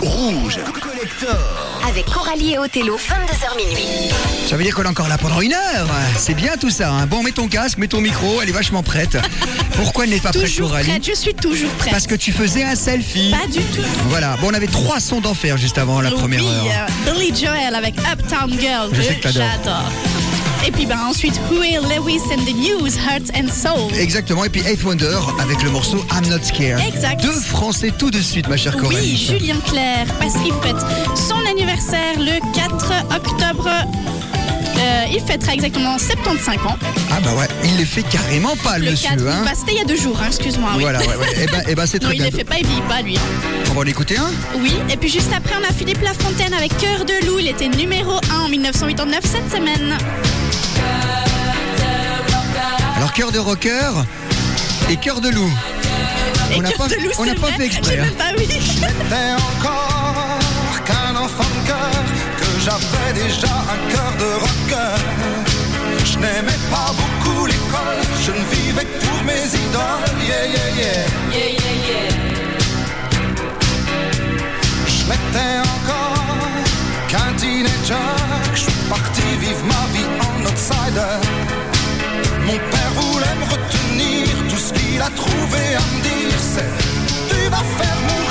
Rouge Collector. Avec Coralie et Othello, 22h minuit. Ça veut dire qu'on est encore là pendant une heure. C'est bien tout ça. hein. Bon, mets ton casque, mets ton micro, elle est vachement prête. Pourquoi elle n'est pas prête, Coralie prête, je suis toujours prête. Parce que tu faisais un selfie. Pas du tout. Voilà. Bon, on avait trois sons d'enfer juste avant la première oui, heure. euh, Billy Joel avec Uptown Girl. Je sais que t'adores. j'adore. Et puis ben, ensuite, Huey Lewis and the News, Heart and Soul. Exactement. Et puis Eighth Wonder avec le morceau I'm Not Scared. Exact. Deux Français tout de suite, ma chère Coralie. Oui, Julien Clerc, parce qu'il fête son anniversaire le 4 octobre. Euh, il fêtera exactement 75 ans. Ah bah ouais, il les fait carrément pas, le Le monsieur. 4, hein. bah, c'était il y a deux jours, hein, excuse-moi. oui. Voilà, ouais, ouais. Eh ben, eh ben, c'est Non, très il bien. les fait pas, il vit pas, lui. On va en écouter un? Oui, et puis juste après, on a Philippe Lafontaine avec Cœur de loup. Il était numéro 1 en 1989 cette semaine. Alors, cœur de rocker et cœur de loup. Et On n'a pas- loup, on c'est pas fait exprès, hein. pas oui. J'étais encore qu'un enfant de cœur, que j'avais déjà un cœur de rocker. Je n'aimais pas beaucoup l'école, je ne vivais que pour mes idoles. Yeah, yeah, yeah. Je m'étais encore qu'un teenager, je suis parti vivre ma vie outsider. Mon père voulait me retenir, tout ce qu'il a trouvé à me dire c'est Tu vas faire mourir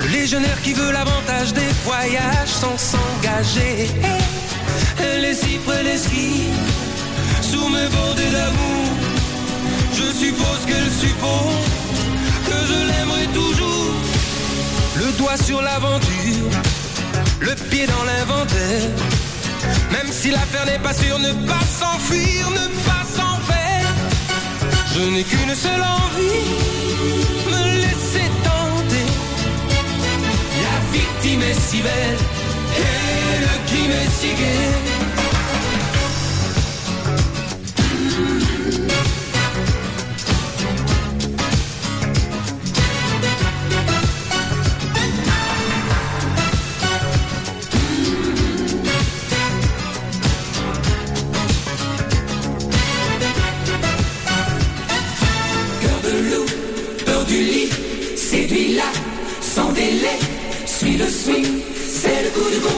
Le légionnaire qui veut l'avantage des voyages sans s'engager. Est si près l'esquive, sous mes bordées d'amour. Je suppose qu'elle suppose que je l'aimerai toujours. Le doigt sur l'aventure, le pied dans l'inventaire. Même si l'affaire n'est pas sûre, ne pas s'enfuir, ne pas s'en faire. Je n'ai qu'une seule envie, me victime est si belle et le crime est si gai.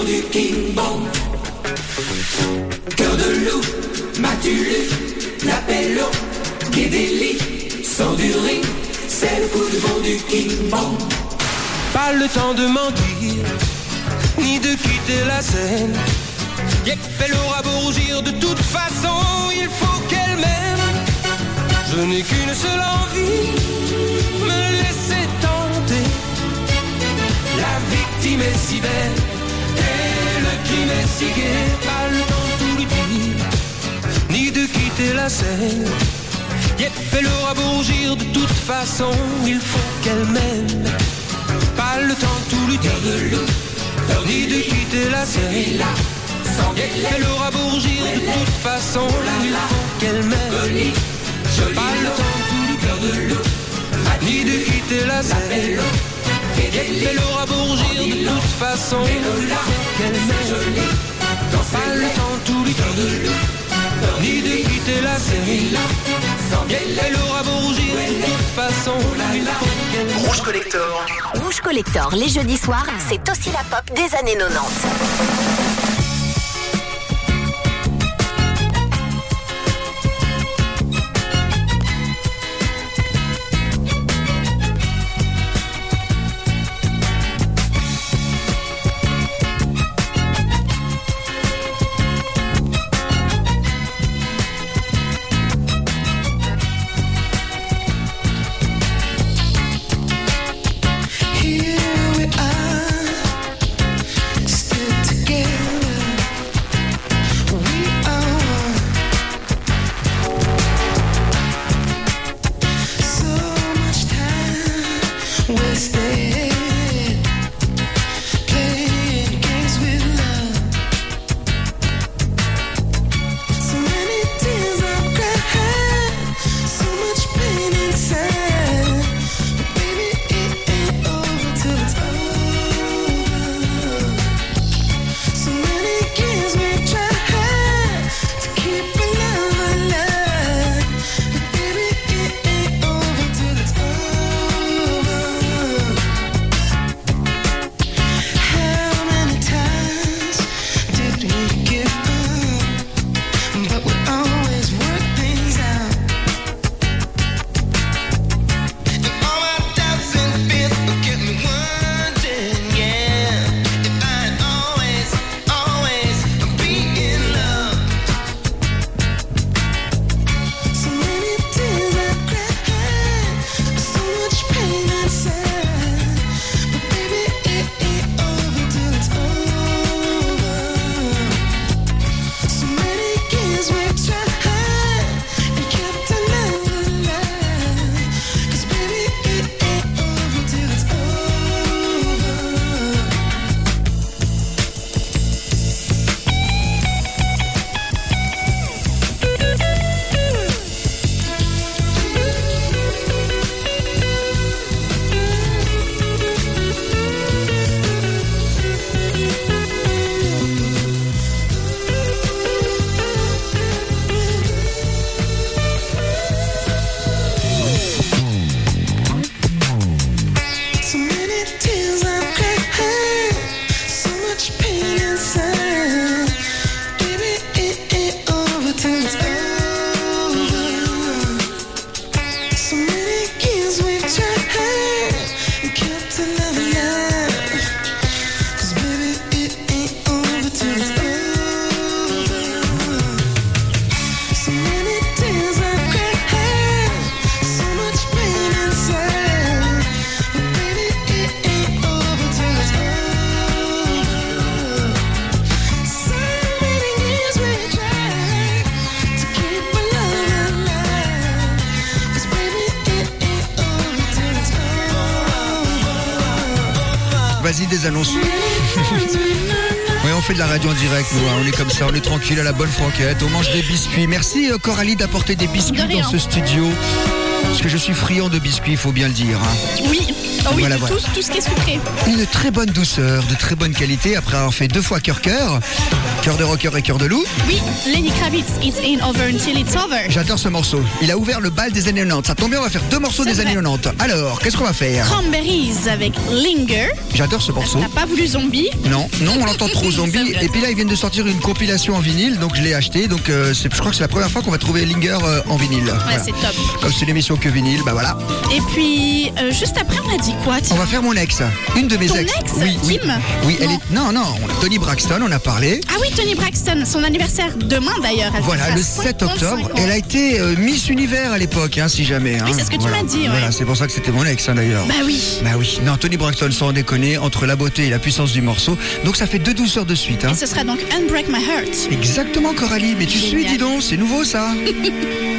Du King Bong. Cœur de loup, m'as-tu lu l'appel au quai des lits, sors du ring, c'est le coup de vent du King. Pas le temps de mentir, ni de quitter la scène. Yep, elle aura beau rougir, de toute façon, il faut qu'elle m'aime. Je n'ai qu'une seule envie, me laisser tenter. La victime est si belle, Pas le temps tout lui dire, ni de quitter la scène. Yep, elle aura beau de toute façon, il faut qu'elle m'aime. Pas le temps tout lui dire, ni de quitter la scène. Yep, elle aura beau de toute façon, il faut qu'elle m'aime. Pas le temps tout lui dire, ni de quitter la scène. Yep, elle aura beau rougir, de toute façon, qu'elle m'aime. Pas le temps tout lui dire, ni de quitter la. Yep, elle aura beau rougir, de toute façon. Rouge Collector. Rouge Collector, les jeudis soirs, c'est aussi la pop des années 90. Fait de la radio en direct, nous. hein. On est comme ça, on est tranquille à la bonne franquette. On mange des biscuits. Merci euh, Coralie d'apporter des biscuits dans ce studio. Parce que je suis friand de biscuits, il faut bien le dire. hein. Oui, oh oui, Voilà. Tout, tout ce qui est sucré. Une très bonne douceur, de très bonne qualité, après avoir fait deux fois cœur-cœur, cœur de rocker et cœur de loup. Oui, Lenny Kravitz, It Ain't Over Until It's Over. J'adore ce morceau. Il a ouvert le bal des années 90. Ça tombe bien, on va faire deux morceaux des vrai. années 90. Alors, qu'est-ce qu'on va faire? Cranberries avec Linger. J'adore ce morceau. T'as pas voulu zombie? Non, non, on l'entend trop zombie. Et puis là, ils viennent de sortir une compilation en vinyle, donc je l'ai acheté. Donc euh, je crois que c'est la première fois qu'on va trouver Linger euh, en vinyle. Ouais, Voilà. c'est top. Comme c'est l'émission que vinyle, bah voilà. Et puis, euh, juste après, on a dit quoi On va faire mon ex. Une de mes Ton ex. ex Oui, oui. Kim Oui, elle Non. est. Non, non, Tony Braxton, on a parlé. Ah oui, Tony Braxton, son anniversaire demain d'ailleurs. Voilà, le 7 55 octobre. Elle a été euh, Miss Univers à l'époque, hein, si jamais. hein. Oui, c'est ce que tu Voilà. m'as dit, ouais. Voilà, c'est pour ça que c'était mon ex, hein, d'ailleurs. Bah oui. Bah oui, non, Tony Braxton, sans déconner, entre la beauté et la puissance du morceau. Donc ça fait deux douceurs de suite. Et ce sera donc Unbreak My Heart. Exactement, Coralie. Mais tu Génial. suis, dis donc, c'est nouveau ça.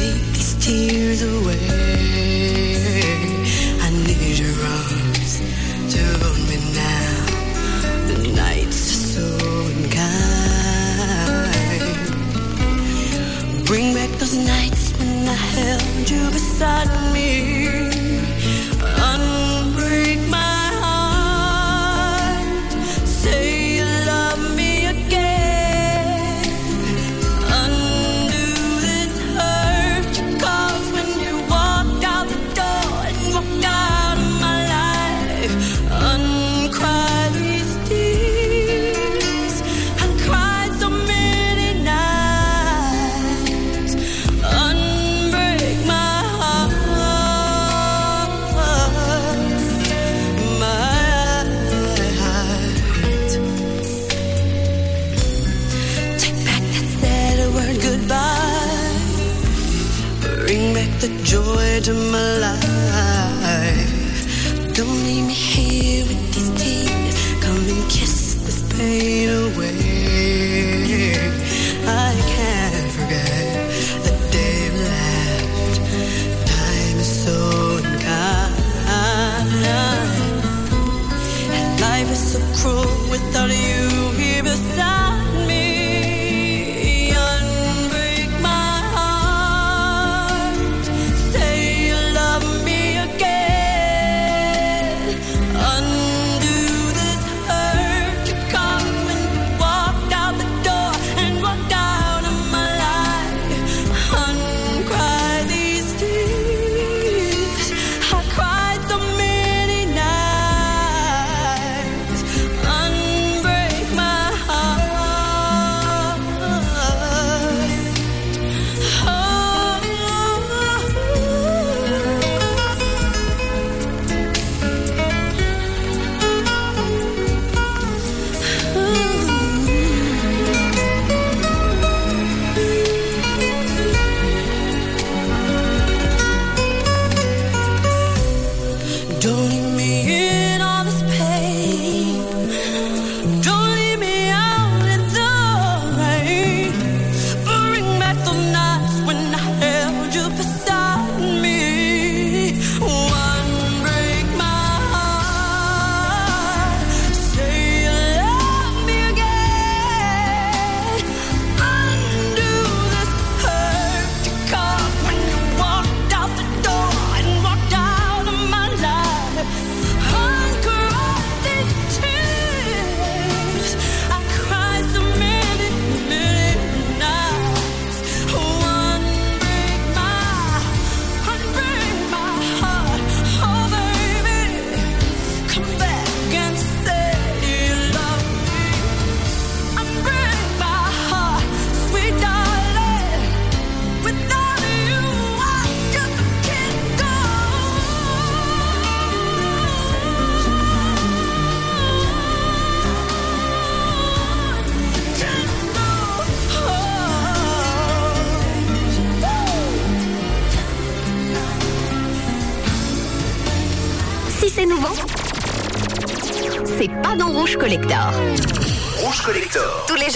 take these tears away.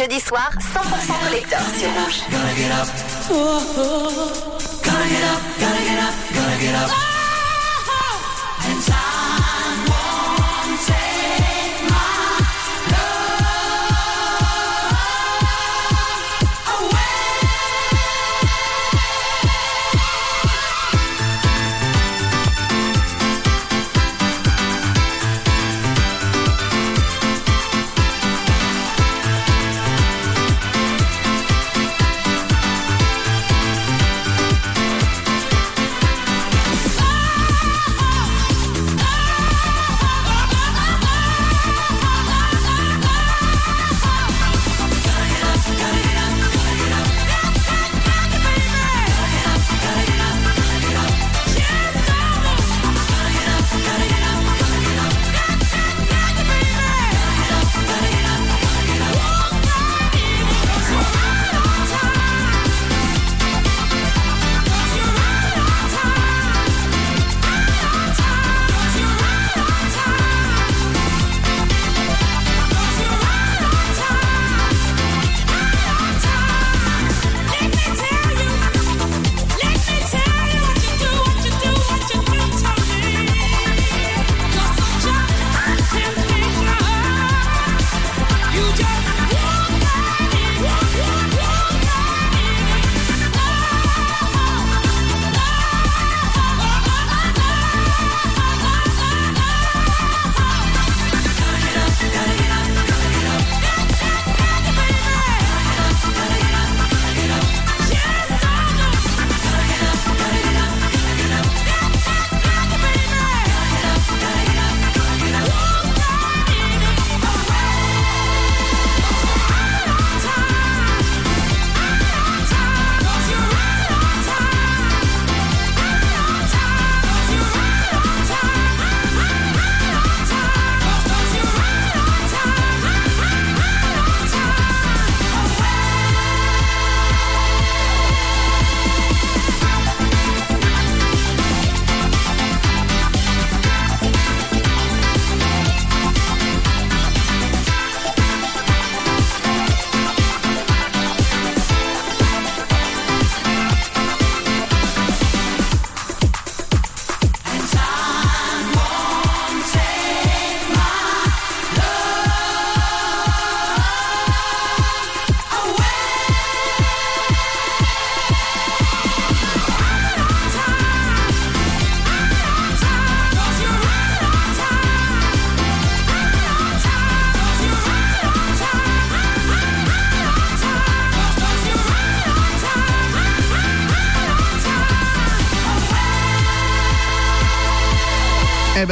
jeudi soir, 100% collector sur Rouge.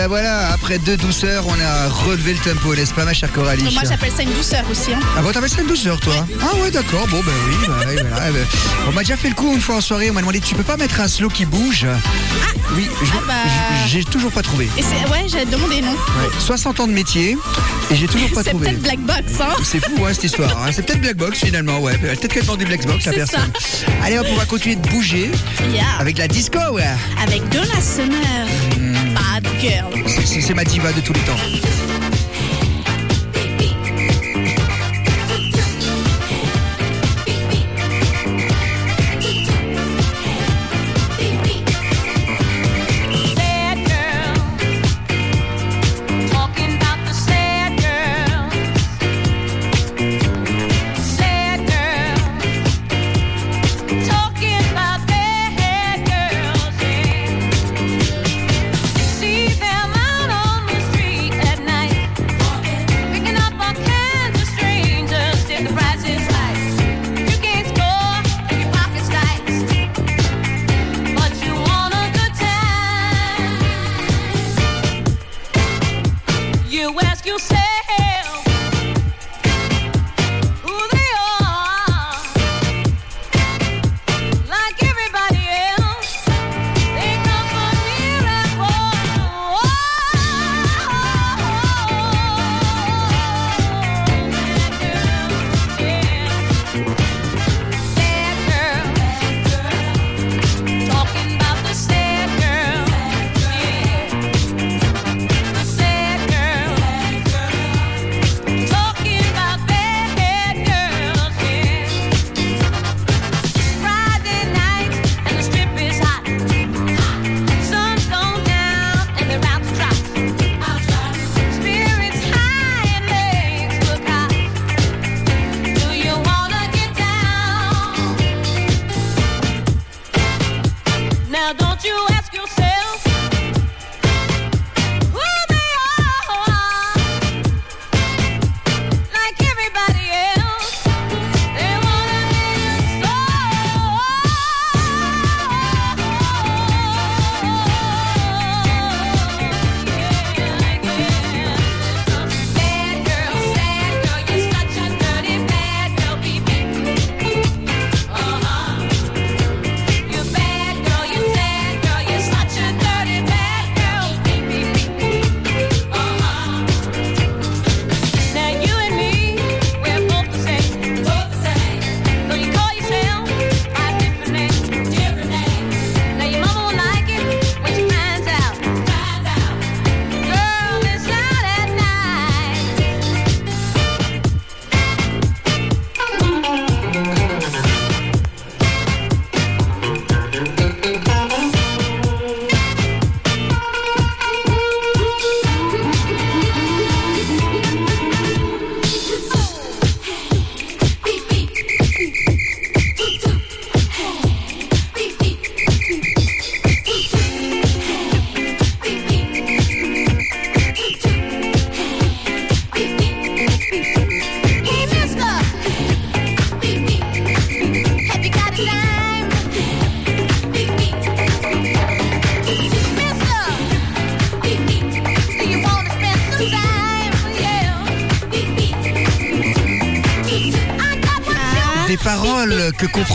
Ben voilà, après deux douceurs, on a relevé le tempo, n'est-ce pas ma chère Coralie Moi, j'appelle ça une douceur aussi. hein. Ah bon, t'appelles ça une douceur, toi Ah ouais, d'accord. Bon, ben oui. bah, ouais, voilà, ben, on m'a déjà fait le coup une fois en soirée. On m'a demandé, tu peux pas mettre un slow qui bouge Oui, Ah bah. j- j'ai toujours pas trouvé. Et c'est, ouais, j'allais te demander, non Ouais, 60 ans de métier et j'ai toujours pas C'est trouvé. peut-être Black Box, hein C'est fou hein, cette histoire. hein. C'est peut-être Black Box finalement, ouais. Peut-être qu'elle vend du Black Box, la C'est personne. Allez hop, on va continuer de bouger Yeah. avec la disco. Ouais. Avec Donna Summer. C'est ma diva de tous les temps.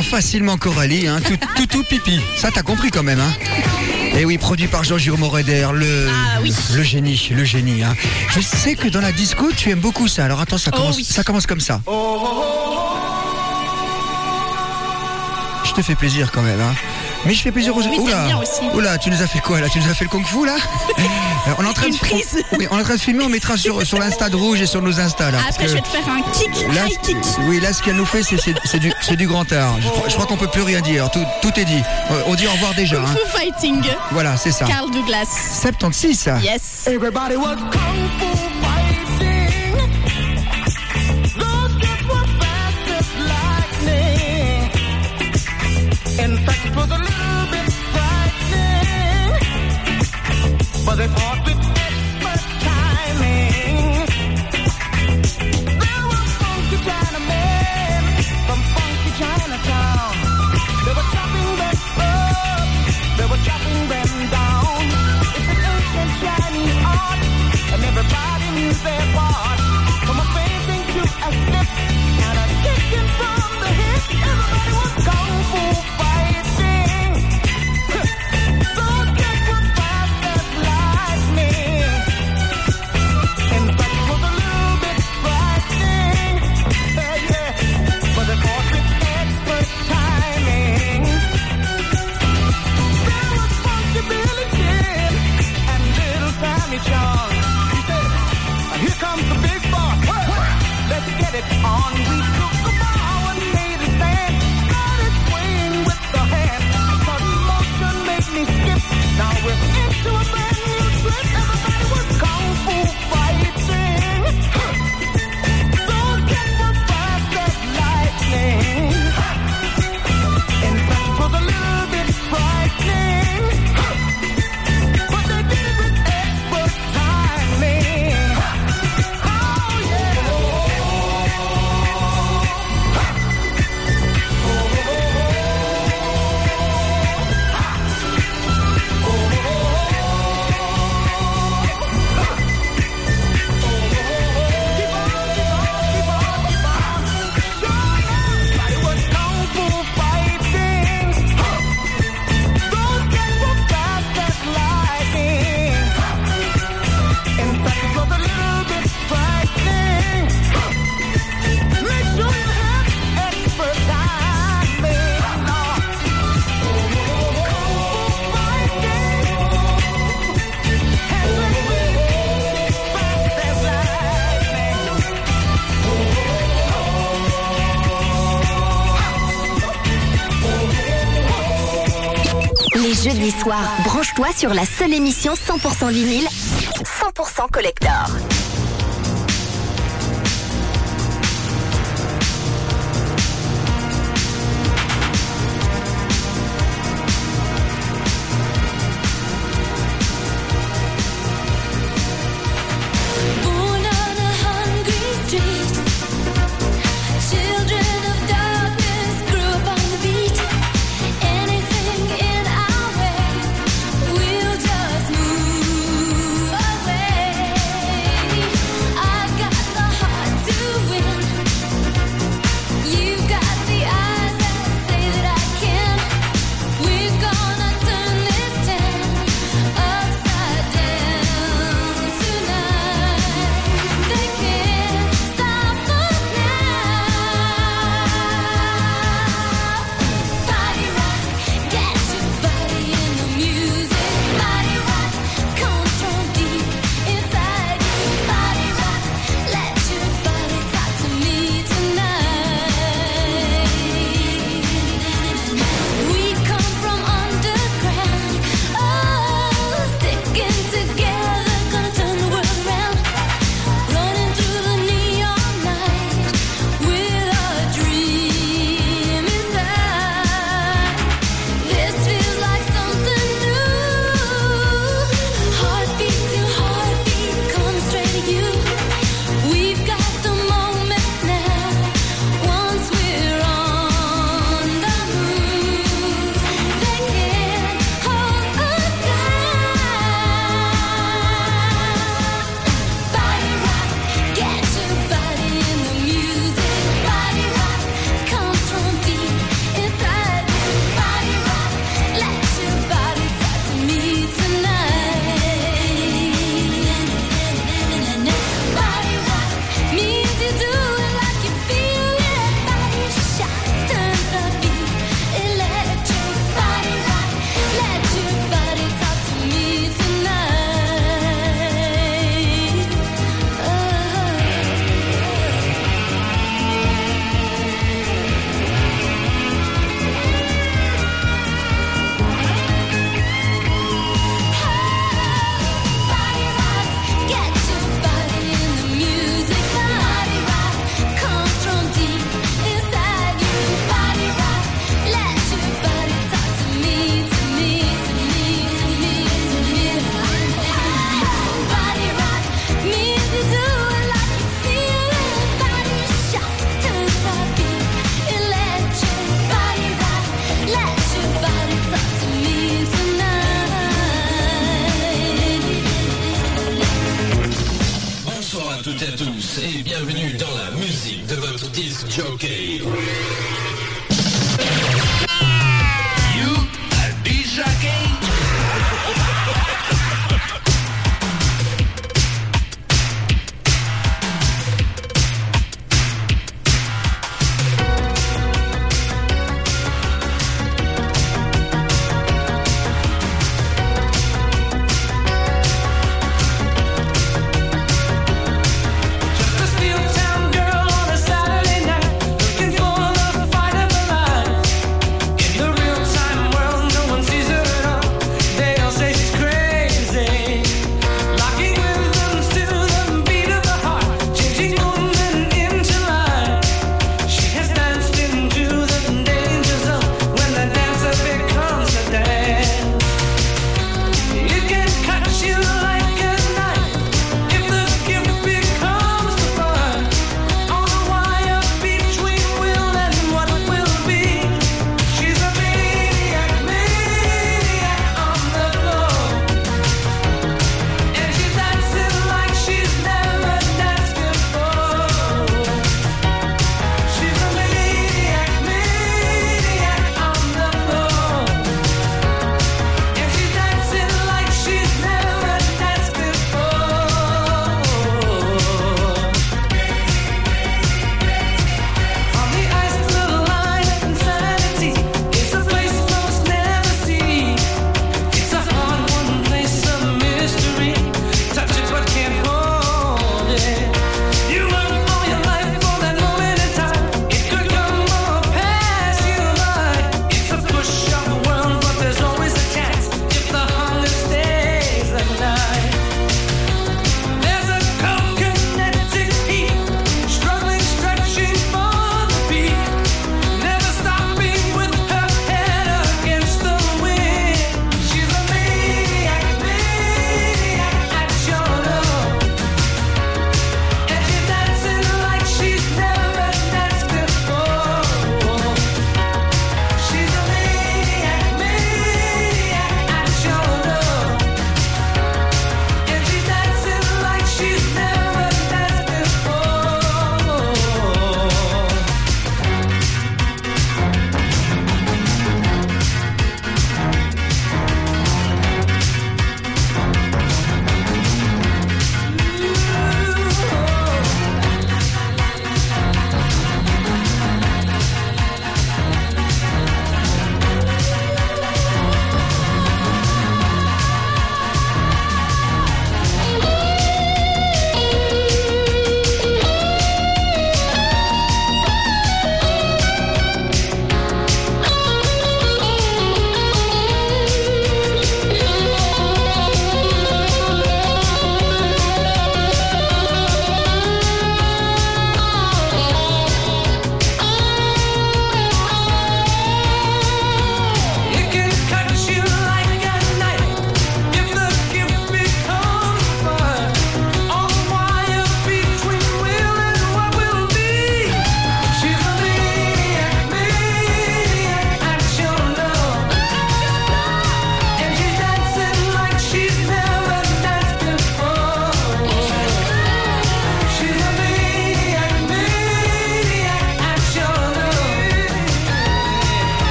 Comprend facilement Coralie, hein, tout, tout, tout pipi. Ça, t'as compris quand même, hein Et oui, produit par Jean-Jérôme Moreder, le, Ah oui. le génie, le génie. Hein. Je sais que dans la disco, tu aimes beaucoup ça. Alors attends, ça Oh commence, oui. ça commence comme ça. Je te fais plaisir quand même, hein. Mais je fais plaisir aux Oui, Oula. Oula, tu nous as fait quoi là? Tu nous as fait le kung fu là? Euh, On est en train de Une prise. Oui, on est en train de filmer, on mettra sur, sur l'Insta de Rouge et sur nos Insta là. parce Après, que- je vais te faire un kick, Là, high kick. oui, là, ce qu'elle nous fait, c'est du, c'est du grand art. Je crois, je crois qu'on peut plus rien dire. Tout, tout est dit. Euh, On dit au revoir déjà. Kung hein. Fu Fighting. Voilà, c'est ça. Carl Douglas. 76, ça. Yes. Everybody was kung fu. In fact, it was a they fought sur la seule émission 100% vinyle, 100% collector. bienvenue dans la musique de votre disque jockey.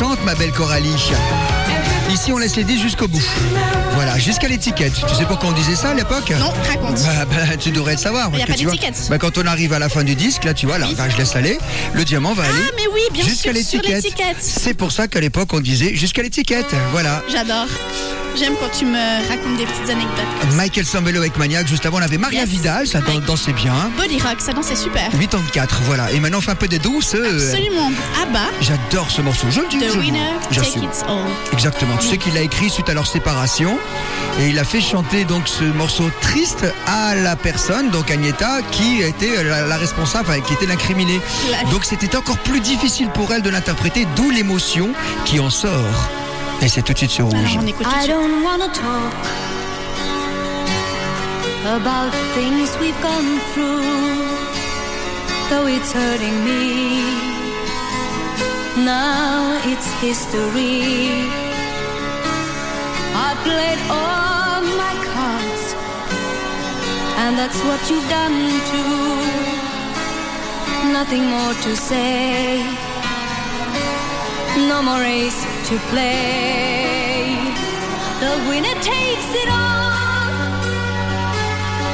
Chante, ma belle Coralie. Ici, on laisse les disques jusqu'au bout. Voilà, jusqu'à l'étiquette. Tu sais pourquoi on disait ça à l'époque Non, raconte. bah, bah, tu devrais le savoir. Il y a pas d'étiquette. bah, quand on arrive à la fin du disque, là, tu vois, là, bah, je laisse aller. Le diamant va aller Ah, mais oui, bien jusqu'à l'étiquette. C'est pour ça qu'à l'époque, on disait jusqu'à l'étiquette. Voilà. J'adore. J'aime quand tu me racontes des petites anecdotes. Michael Sambello avec Maniac. Juste avant, on avait Maria Yes. Vidal, ça dansait bien. Body rock, ça danse, c'est super. 84, voilà. Et maintenant, on fait un peu des douces. Absolument. Abba, J'adore ce morceau. Je le dis. The je- Winner, Take. It All. Exactement. Tu sais qu'il l'a écrit suite à leur séparation et il a fait chanter donc ce morceau triste à la personne, donc Agneta, qui était la, la responsable, enfin, qui était l'incriminée. Donc c'était encore plus difficile pour elle de l'interpréter, d'où l'émotion qui en sort. Et c'est tout de suite sur rouge. on écoute tout de I suite. don't wanna talk about things we've gone through, though it's hurting me. Now it's history. I played all my cards, and that's what you've done too. Nothing more to say. No more race to play. The winner takes it all.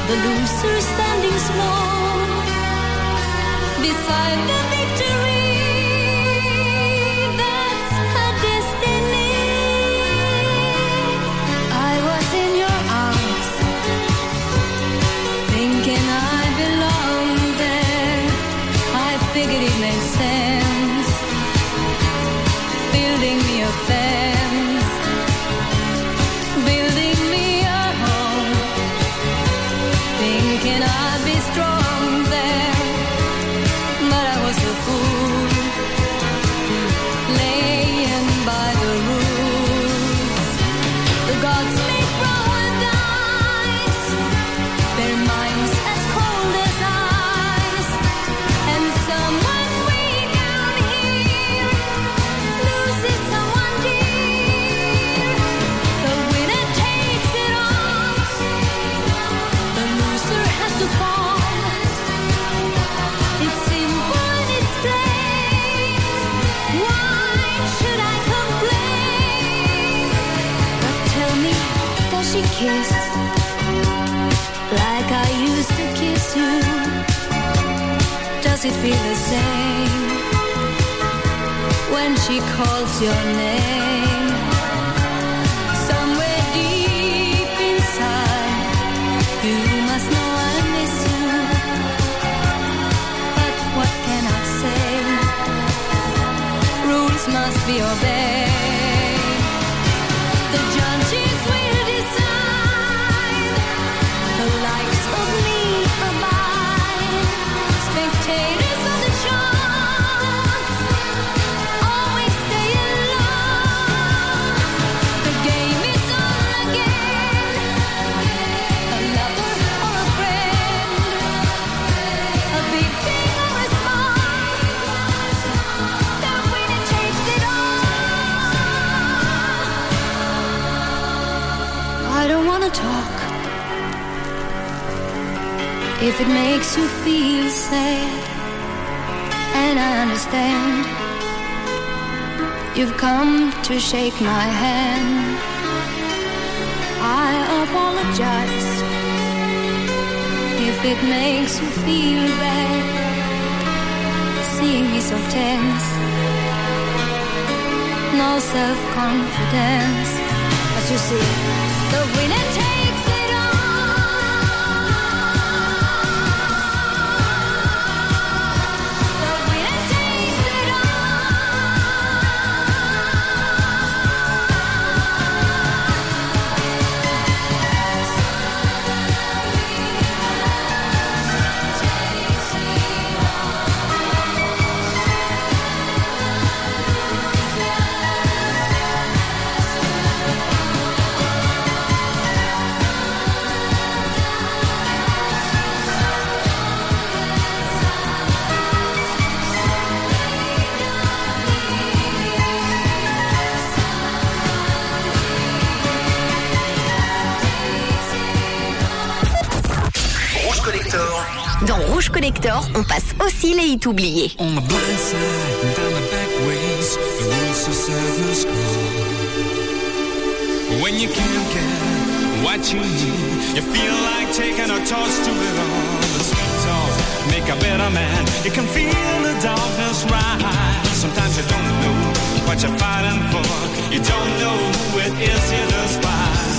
The loser is standing small beside the victory. I belonged it feel the same? when she calls your name. Somewhere deep inside, you must know I miss you. But what can I say? Rules must be obeyed. Talk. If it makes you feel sad, and I understand. You've come to shake my hand. I apologize if it makes you feel bad. Seeing me so tense, no self confidence. You see, the winner takes aussi les hits oubliés. When you can't get what you need, you feel like taking a toast to it all. The sweet talk make a better man. You can feel the darkness rise. Sometimes you don't know what you're fighting for. You don't know who it is you despise.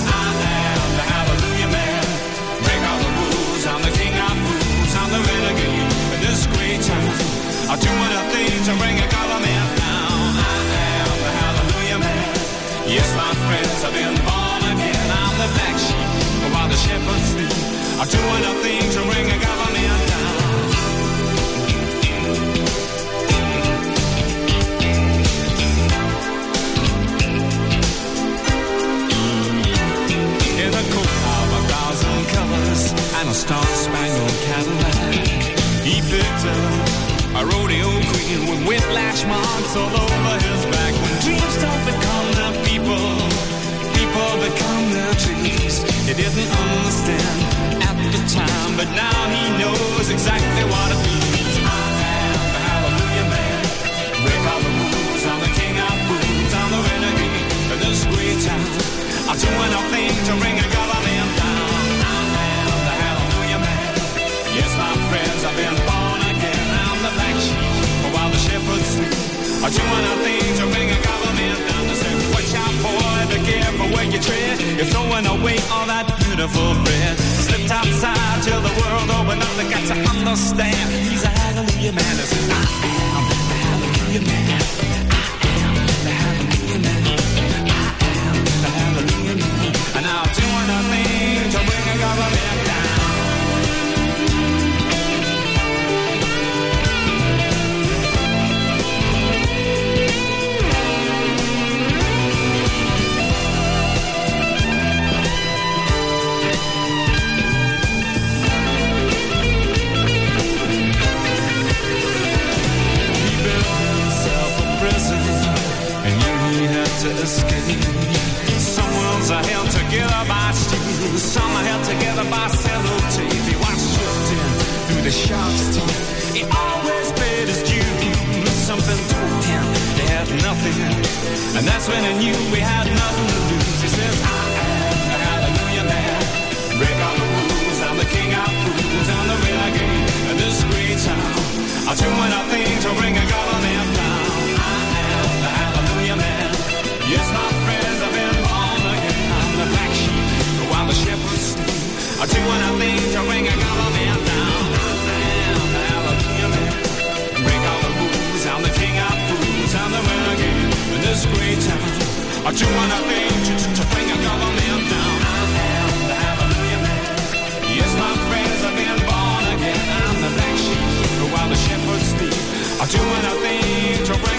To escape. Some worlds are held together by steel, some are held together by sellotape. He watched drifting through the shark's teeth. He always paid his dues. Something told him he had nothing, and that's when he knew we had nothing to lose. He says, "I am the hallelujah man. Break all the rules. I'm the king of fools. I'm the renegade of this great town. I'll do anything to bring a government Yes, my friends, I've been born again. I'm the black sheep while the shepherds sleep. I'll do anything to bring a government down. I am the hallelujah. Break all the rules. I'm the king of fools. I'm the renegade in this great town. I'll do anything to, to, to bring a government down. I am the hallelujah man. Yes, my friends, I've been born again. I'm the black sheep while the shepherds sleep. I'll do anything to bring a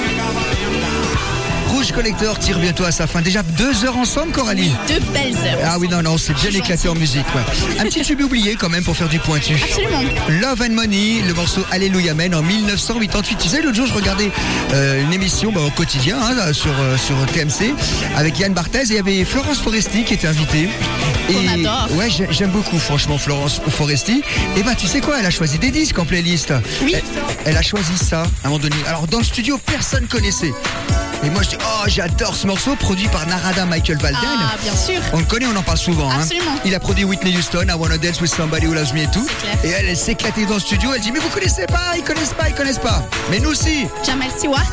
Collector tire bientôt à sa fin. Déjà deux heures ensemble, Coralie Deux belles heures. Ah oui, non, non, c'est bien éclaté en musique. ouais. Un petit tube oublié quand même pour faire du pointu. Absolument. Love and Money, le morceau Alléluia Men en 1988. Tu sais, l'autre jour, je regardais euh, une émission bah, au quotidien hein, sur, euh, sur TMC avec Yann Barthez et il y avait Florence Foresti qui était invitée. Qu'on adore. Ouais, j'ai- j'aime beaucoup, franchement, Florence Foresti. Et bah, tu sais quoi, elle a choisi des disques en playlist. Oui. Elle, elle a choisi ça à un moment donné. Alors, dans le studio, personne connaissait. Et moi, je dis, oh, j'adore ce morceau produit par Narada Michael Valden. Ah, bien sûr. On le connaît, on en parle souvent. hein. Absolument. Il a produit Whitney Houston, I Wanna Dance with Somebody Who Loves Me et tout. Clair. Et elle, elle s'est éclatée dans le studio. Elle dit, mais vous connaissez pas, ils connaissent pas, ils connaissent pas. Mais nous aussi. Jamel Stewart.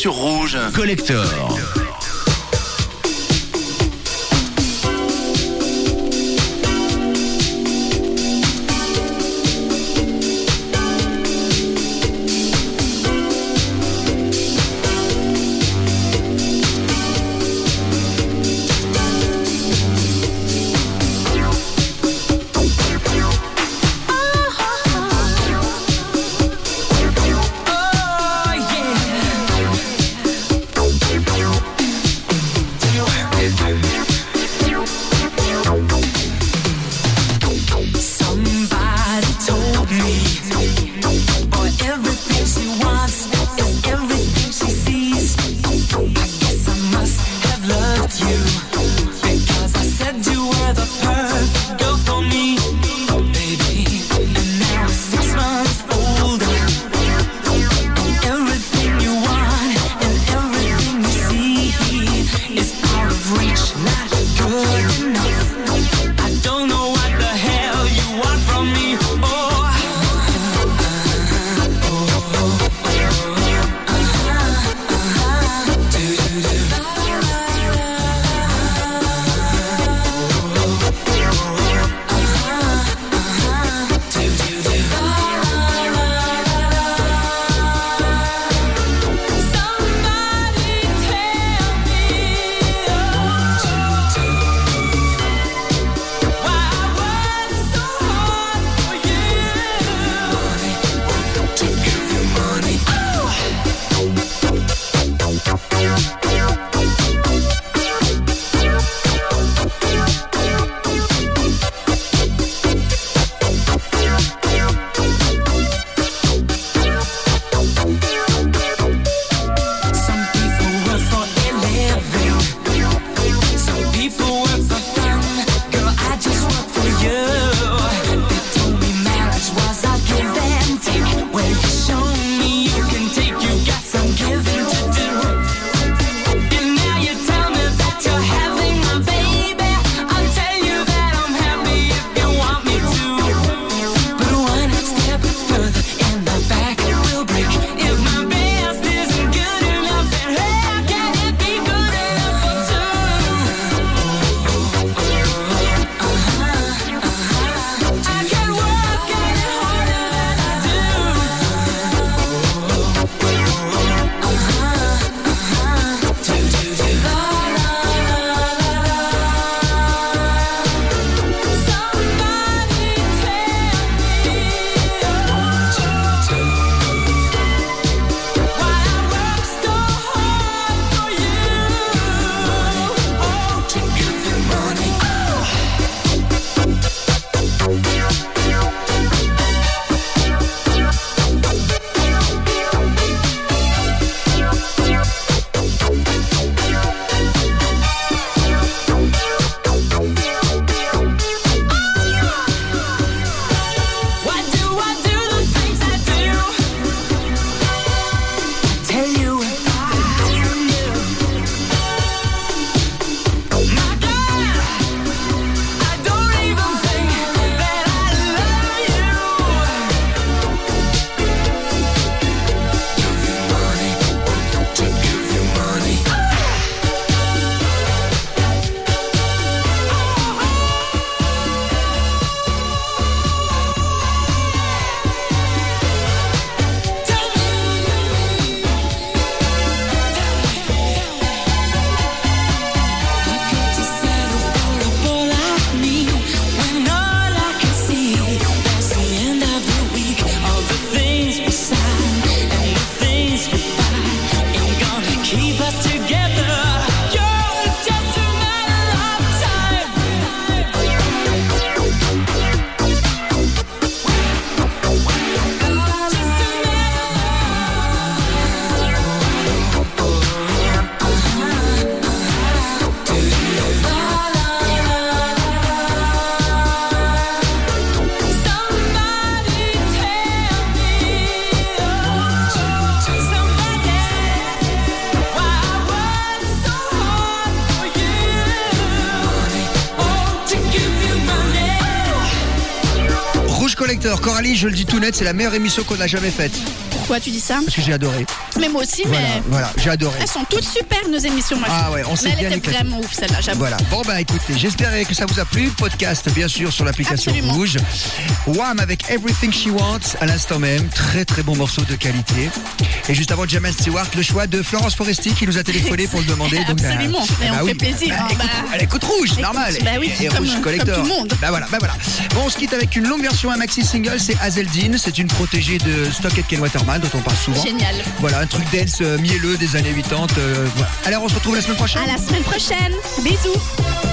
sur Rouge. Collector. le tout net, c'est la meilleure émission qu'on a jamais faite. Pourquoi tu dis ça? Parce que j'ai adoré. Moi aussi, Voilà, mais voilà, j'ai adoré. elles sont toutes super nos émissions. Moi, Ah ouais, on s'est bien était vraiment ouf celle-là, j'avoue. Voilà. Bon bah écoutez, j'espère que ça vous a plu. Podcast bien sûr sur l'application rouge. Wham avec Everything She Wants à l'instant même. Très très bon morceau de qualité. Et juste avant Jamal Stewart, le choix de Florence Foresti qui nous a téléphoné pour le demander. Donc, Absolument. bah, Et bah on oui. fait plaisir. Bah, écoute, bah. elle écoute rouge, Écoute, normal. bah oui, et comme- rouge comme collector. tout le monde. Bah voilà, bah voilà. Bon, on se quitte avec une longue version, un maxi single, c'est Hazeldine. C'est une protégée de Stockett Ken Waterman dont on parle souvent. Génial. Voilà, un truc dance euh, mielleux des années 80. euh. Alors on se retrouve la semaine prochaine. À la semaine prochaine. Bisous.